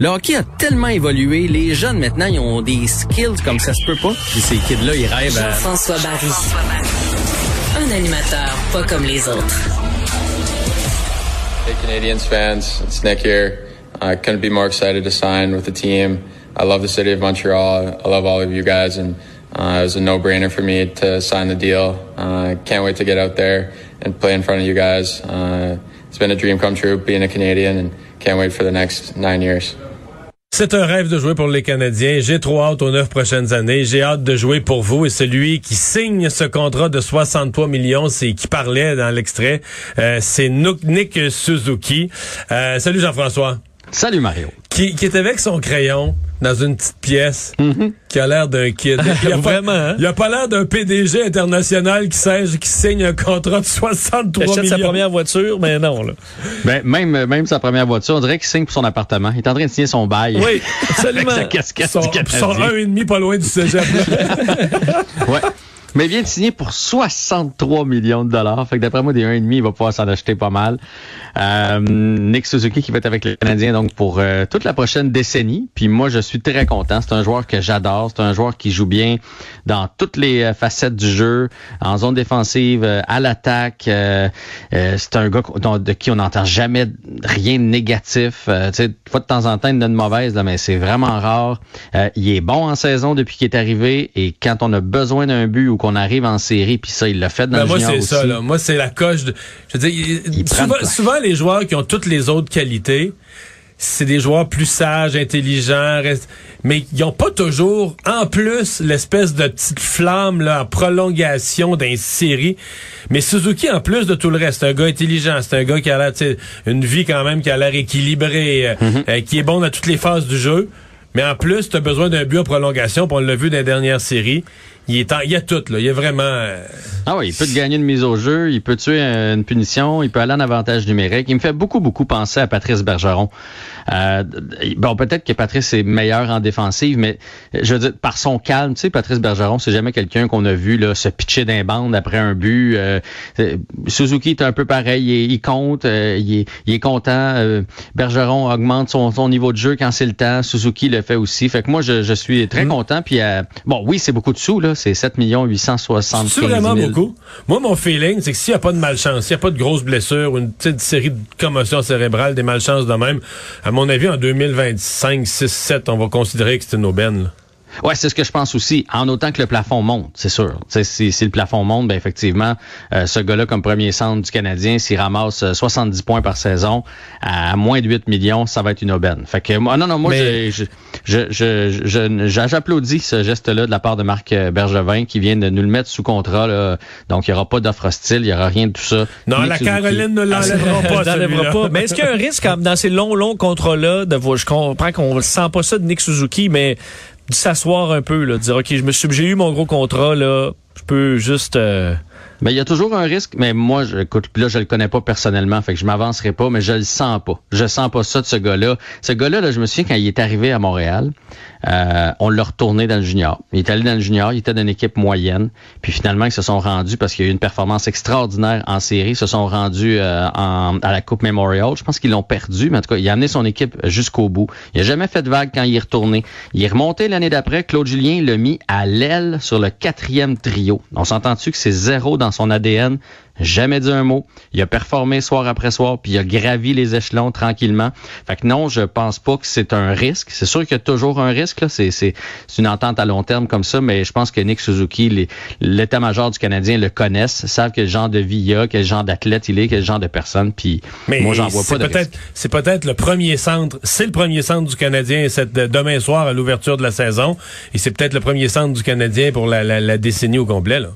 Le hockey a tellement évolué, les jeunes maintenant, ils ont des skills comme ça se peut pas. Puis ces kids-là, ils rêvent à... Jean-François Barry. Un animateur pas comme les autres. Hey Canadiens fans, it's Nick here. I couldn't be more excited to sign with the team. I love the city of Montreal. I love all of you guys, and uh, it was a no-brainer for me to sign the deal. I uh, can't wait to get out there and play in front of you guys. Uh, it's been a dream come true being a Canadian, and can't wait for the next nine years. C'est un rêve de jouer pour les Canadiens. J'ai trop hâte aux neuf prochaines années. J'ai hâte de jouer pour vous. Et celui qui signe ce contrat de 63 millions, c'est qui parlait dans l'extrait, euh, c'est Nick Suzuki. Euh, salut Jean-François. Salut Mario. Qui, qui est avec son crayon dans une petite pièce Mhm. qui a l'air d'un kid. Il a Vraiment, pas, hein? Il a pas l'air d'un PDG international qui, signe, qui signe un contrat de 63 achète millions. sa première voiture, mais non. Là. Ben, même, même sa première voiture, on dirait qu'il signe pour son appartement. Il est en train de signer son bail. Oui, absolument. Avec sa casquette son, du Canadien. son un et demi pas loin du cégep. Ouais. Mais il vient de signer pour 63 millions de dollars. Fait que d'après moi, des 1,5, il va pouvoir s'en acheter pas mal. Euh, Nick Suzuki qui va être avec les Canadiens donc pour euh, toute la prochaine décennie. Puis moi, je suis très content. C'est un joueur que j'adore. C'est un joueur qui joue bien dans toutes les euh, facettes du jeu, en zone défensive, euh, à l'attaque. C'est un gars dont- de qui on n'entend jamais rien de négatif. Tu sais, de temps en temps, il donne mauvaise, mais c'est vraiment rare. Il est bon en saison depuis qu'il est arrivé. Et quand on a besoin d'un but ou qu'on arrive en série, puis ça, il l'a fait dans Ben, le moi, junior c'est aussi. ça. Là. Moi, c'est la coche. De, je veux dire, souvent, les joueurs qui ont toutes les autres qualités, c'est des joueurs plus sages, intelligents, rest- mais ils n'ont pas toujours, en plus, l'espèce de petite flamme là, en prolongation d'une série. Mais Suzuki, en plus de tout le reste, c'est un gars intelligent, c'est un gars qui a l'air, une vie quand même qui a l'air équilibrée, euh, Mm-hmm. euh, qui est bon dans toutes les phases du jeu. Mais en plus, tu as besoin d'un but en prolongation, puis on l'a vu dans les dernières séries. Il, est en- il y a tout, là. Il y a vraiment... euh, Ah oui, il peut te gagner une mise au jeu, il peut tuer euh, une punition, il peut aller en avantage numérique. Il me fait beaucoup, beaucoup penser à Patrice Bergeron. Euh, bon, peut-être que Patrice est meilleur en défensive, mais euh, je veux dire, par son calme, tu sais, Patrice Bergeron, c'est jamais quelqu'un qu'on a vu là, se pitcher d'un bande après un but. Euh, Suzuki est un peu pareil, il, compte, il, est, il est content. Euh, Bergeron augmente son, son niveau de jeu quand c'est le temps. Suzuki le fait aussi. Fait que moi, je, je suis très content. Puis, euh, bon, oui, c'est beaucoup de sous, là. C'est 7 875 C'est 000. vraiment beaucoup? Moi, mon feeling, c'est que s'il n'y a pas de malchance, s'il n'y a pas de grosses blessures ou une petite série de commotions cérébrales, des malchances de même, à mon avis, en 2025, 6, 7, on va considérer que c'est une aubaine. là. Ouais, c'est ce que je pense aussi. En autant que le plafond monte, c'est sûr. Si, si le plafond monte, ben effectivement, euh, ce gars-là, comme premier centre du Canadien, s'il ramasse euh, 70 points par saison, à moins de 8 millions, ça va être une aubaine. Fait que moi, non, non, moi, Mais- je- je- je- je- je- je- j'applaudis ce geste-là de la part de Marc euh, Bergevin qui vient de nous le mettre sous contrat. Là. Donc, il n'y aura pas d'offre hostile, il n'y aura rien de tout ça. Non, Nick la Suzuki. Caroline ne l'enlèvera pas, On l'enlèvera celui-là. pas. Mais est-ce qu'il y a un risque comme dans ces longs, longs contrats-là de voir, je comprends qu'on ne sent pas ça de Nick Suzuki, mais de s'asseoir un peu, là, de dire, OK, je me suis, j'ai eu mon gros contrat, là, je peux juste, euh, Ben, il y a toujours un risque, mais moi, je, écoute, là, je le connais pas personnellement, fait que je m'avancerai pas, mais je le sens pas. Je sens pas ça de ce gars-là. Ce gars-là, là, je me souviens quand il est arrivé à Montréal, euh, on l'a retourné dans le junior. Il est allé dans le junior, il était d'une équipe moyenne, puis finalement, ils se sont rendus parce qu'il y a eu une performance extraordinaire en série, ils se sont rendus euh, à la Coupe Memorial. Je pense qu'ils l'ont perdu, mais en tout cas, il a amené son équipe jusqu'au bout. Il a jamais fait de vague quand il est retourné. Il est remonté l'année d'après. Claude Julien l'a mis à l'aile sur le quatrième trio. On s'entend-tu que c'est zéro dans son ADN? Jamais dit un mot. Il a performé soir après soir, puis il a gravi les échelons tranquillement. Fait que non, je pense pas que c'est un risque. C'est sûr qu'il y a toujours un risque. là. C'est, c'est, une entente à long terme comme ça, mais je pense que Nick Suzuki, l'état-major du Canadien le connaissent, savent quel genre de vie il a, quel genre d'athlète il est, quel genre de personne. Puis Mais moi, j'en vois c'est pas de c'est peut-être le premier centre, c'est le premier centre du Canadien cette, de- demain soir à l'ouverture de la saison, et c'est peut-être le premier centre du Canadien pour la, la- la décennie au complet. Là.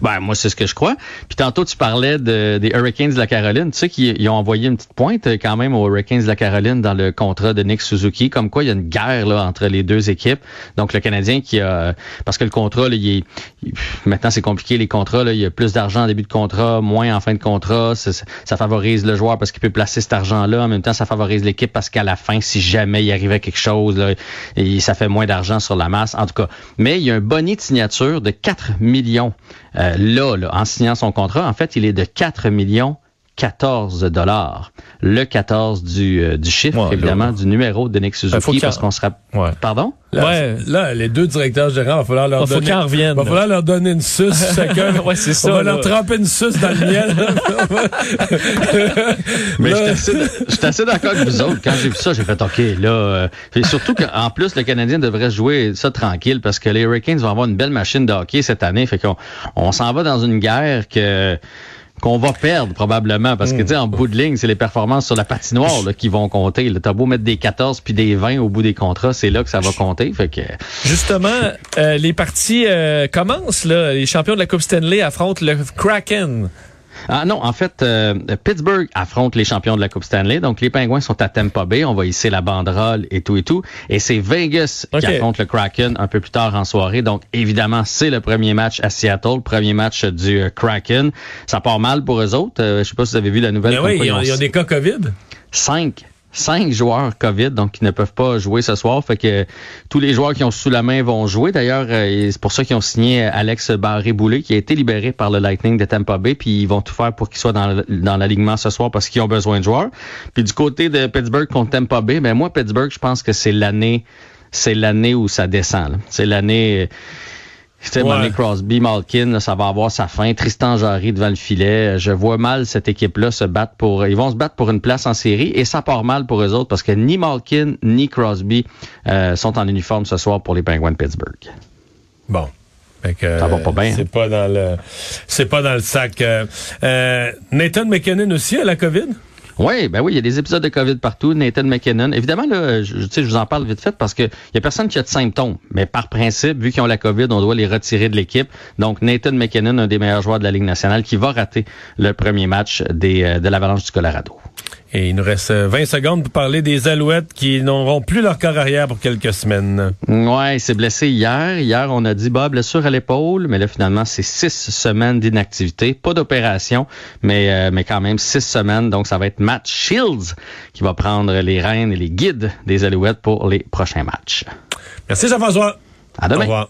Ben, moi, c'est ce que je crois. Puis tantôt, tu parlais de, des Hurricanes de la Caroline. Tu sais qu'ils ont envoyé une petite pointe euh, quand même aux Hurricanes de la Caroline dans le contrat de Nick Suzuki, comme quoi il y a une guerre là, entre les deux équipes. Donc, le Canadien qui a... Parce que le contrat, là, il est, maintenant, c'est compliqué, les contrats. Là, il y a plus d'argent en début de contrat, moins en fin de contrat. Ça, ça favorise le joueur parce qu'il peut placer cet argent-là. En même temps, ça favorise l'équipe parce qu'à la fin, si jamais il arrivait quelque chose, là, ça fait moins d'argent sur la masse. En tout cas, mais il y a un bonnet de signature de 4 millions euh, là, là, en signant son contrat. En fait, il est de 4 millions 14 dollars. Le 14 du, euh, du chiffre, Ouais, évidemment, là. du numéro de Nick faut Suzuki, qu'il- parce qu'on sera... Ouais. Pardon? Là, Ouais. là, les deux directeurs gérants, il va falloir leur faut donner. qu'ils en reviennent, va falloir leur donner une suce chacun. Ouais, c'est ça, On va là. leur tremper une suce dans le miel. Mais assez, j'étais assez d'accord avec vous autres. Quand j'ai vu ça, j'ai fait OK, là. euh, et surtout qu'en plus, le Canadien devrait jouer ça tranquille parce que les Hurricanes vont avoir une belle machine de hockey cette année. Fait qu'on on s'en va dans une guerre que qu'on va perdre probablement parce que tu sais en bout de ligne c'est les performances sur la patinoire là, qui vont compter là. t'as beau mettre des 14 puis des 20 au bout des contrats c'est là que ça va compter fait que Justement, euh, les parties euh, commencent. Là. Les champions de la Coupe Stanley affrontent le Kraken. Ah non, en fait, euh, Pittsburgh affronte les champions de la Coupe Stanley. Donc, les Pingouins sont à Tampa Bay. On va hisser la banderole et tout et tout. Et c'est Vegas qui affronte le Kraken un peu plus tard en soirée. Donc, évidemment, c'est le premier match à Seattle, premier match du euh, Kraken. Ça part mal pour eux autres. Euh, je sais pas si vous avez vu la nouvelle. Mais comme oui, quoi il y, a, il y a des cas COVID. cinq cinq joueurs COVID, donc qui ne peuvent pas jouer ce soir. Fait que tous les joueurs qui ont sous la main vont jouer. D'ailleurs, euh, c'est pour ça qu'ils ont signé Alex Barré-Boulet, qui a été libéré par le Lightning de Tampa Bay, puis ils vont tout faire pour qu'il soit dans, dans l'alignement ce soir parce qu'ils ont besoin de joueurs. Puis du côté de Pittsburgh contre Tampa Bay, ben moi, Pittsburgh, je pense que c'est l'année c'est l'année où ça descend. C'est l'année... euh, tu sais, Ouais. Money Crosby, Malkin, là, ça va avoir sa fin. Tristan Jarry devant le filet. Je vois mal cette équipe-là se battre pour. Ils vont se battre pour une place en série et ça part mal pour eux autres parce que ni Malkin ni Crosby euh, sont en uniforme ce soir pour les Penguins de Pittsburgh. Bon. Que, Ça va pas bien, C'est hein? pas dans le, c'est pas dans le sac. Euh, euh, Nathan McKinnon aussi a la COVID? Oui, ben oui, il y a des épisodes de COVID partout. Nathan McKinnon. Évidemment, là, je, je vous en parle vite fait parce que il y a personne qui a de symptômes. Mais par principe, vu qu'ils ont la COVID, on doit les retirer de l'équipe. Donc, Nathan McKinnon, un des meilleurs joueurs de la Ligue nationale, qui va rater le premier match euh, de l'Avalanche du Colorado. Et il nous reste euh, 20 secondes pour parler des Alouettes qui n'auront plus leur corps arrière pour quelques semaines. Ouais, il s'est blessé hier. Hier, on a dit, bah, blessure à l'épaule, mais là, finalement, c'est six semaines d'inactivité. Pas d'opération, mais, euh, mais quand même six semaines. Donc, ça va être Matt Shields qui va prendre les rênes et les guides des Alouettes pour les prochains matchs. Merci Jean-François. À Au demain. revoir.